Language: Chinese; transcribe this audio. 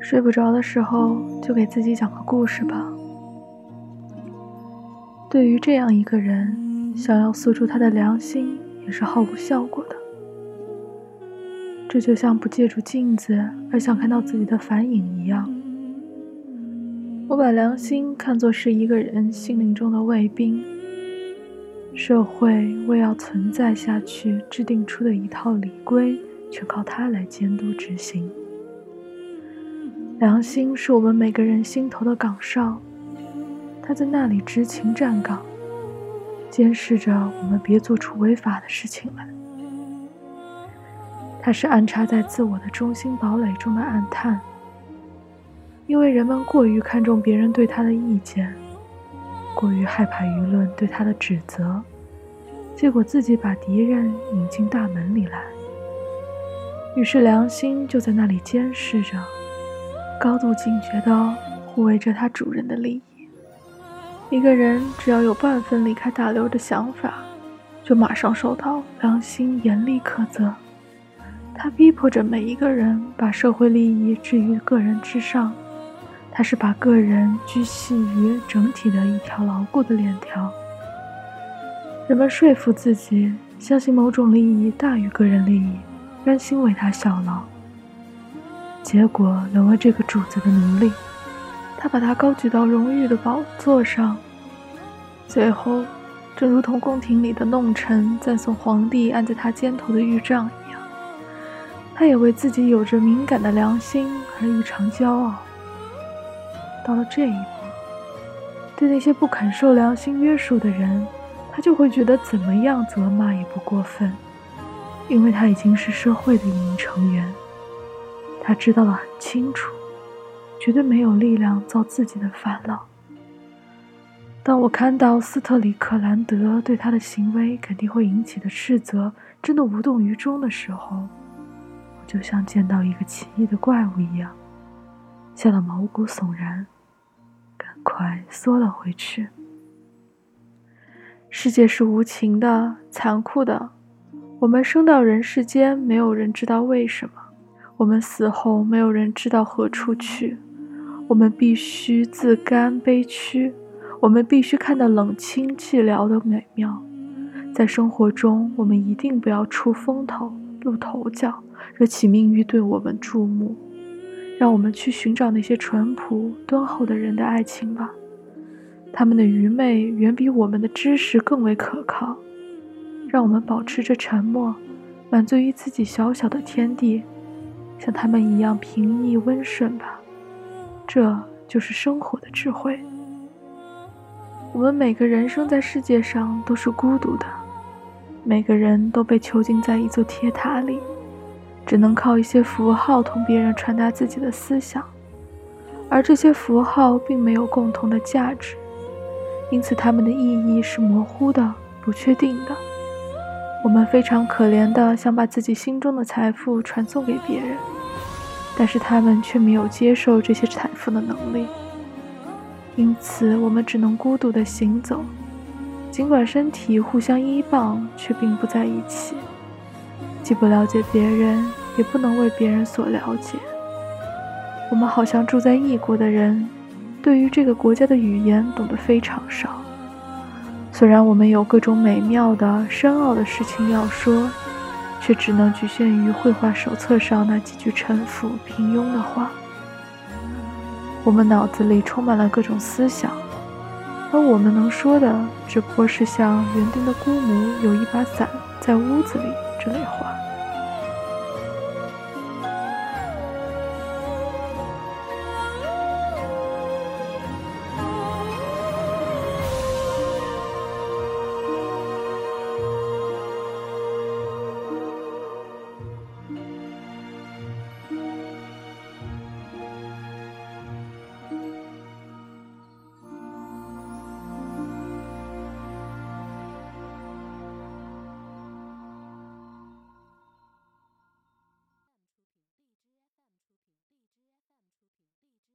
睡不着的时候，就给自己讲个故事吧。对于这样一个人，想要诉出他的良心，也是毫无效果的。这就像不借助镜子而想看到自己的反影一样。我把良心看作是一个人心灵中的卫兵，社会为要存在下去制定出的一套礼规，全靠他来监督执行。良心是我们每个人心头的岗哨，他在那里执勤站岗，监视着我们别做出违法的事情来。它是安插在自我的中心堡垒中的暗探。因为人们过于看重别人对他的意见，过于害怕舆论对他的指责，结果自己把敌人引进大门里来。于是良心就在那里监视着，高度警觉地护卫着他主人的利益。一个人只要有半分离开大流的想法，就马上受到良心严厉苛责。他逼迫着每一个人把社会利益置于个人之上。他是把个人拘系于整体的一条牢固的链条。人们说服自己，相信某种利益大于个人利益，甘心为他效劳。结果沦为这个主子的奴隶，他把他高举到荣誉的宝座上。最后，正如同宫廷里的弄臣赞颂皇帝按在他肩头的玉杖一样，他也为自己有着敏感的良心而异常骄傲。到了这一步，对那些不肯受良心约束的人，他就会觉得怎么样责骂也不过分，因为他已经是社会的一名成员，他知道的很清楚，绝对没有力量造自己的烦恼。当我看到斯特里克兰德对他的行为肯定会引起的斥责真的无动于衷的时候，我就像见到一个奇异的怪物一样，吓得毛骨悚然。快缩了回去。世界是无情的、残酷的。我们生到人世间，没有人知道为什么；我们死后，没有人知道何处去。我们必须自甘悲屈，我们必须看到冷清寂寥的美妙。在生活中，我们一定不要出风头、露头角，惹起命运对我们注目。让我们去寻找那些淳朴敦厚的人的爱情吧，他们的愚昧远比我们的知识更为可靠。让我们保持着沉默，满足于自己小小的天地，像他们一样平易温顺吧。这就是生活的智慧。我们每个人生在世界上都是孤独的，每个人都被囚禁在一座铁塔里。只能靠一些符号同别人传达自己的思想，而这些符号并没有共同的价值，因此它们的意义是模糊的、不确定的。我们非常可怜的想把自己心中的财富传送给别人，但是他们却没有接受这些财富的能力，因此我们只能孤独的行走，尽管身体互相依傍，却并不在一起。既不了解别人，也不能为别人所了解。我们好像住在异国的人，对于这个国家的语言懂得非常少。虽然我们有各种美妙的、深奥的事情要说，却只能局限于绘画手册上那几句陈腐、平庸的话。我们脑子里充满了各种思想，而我们能说的，只不过是像园丁的姑母有一把伞在屋子里累坏。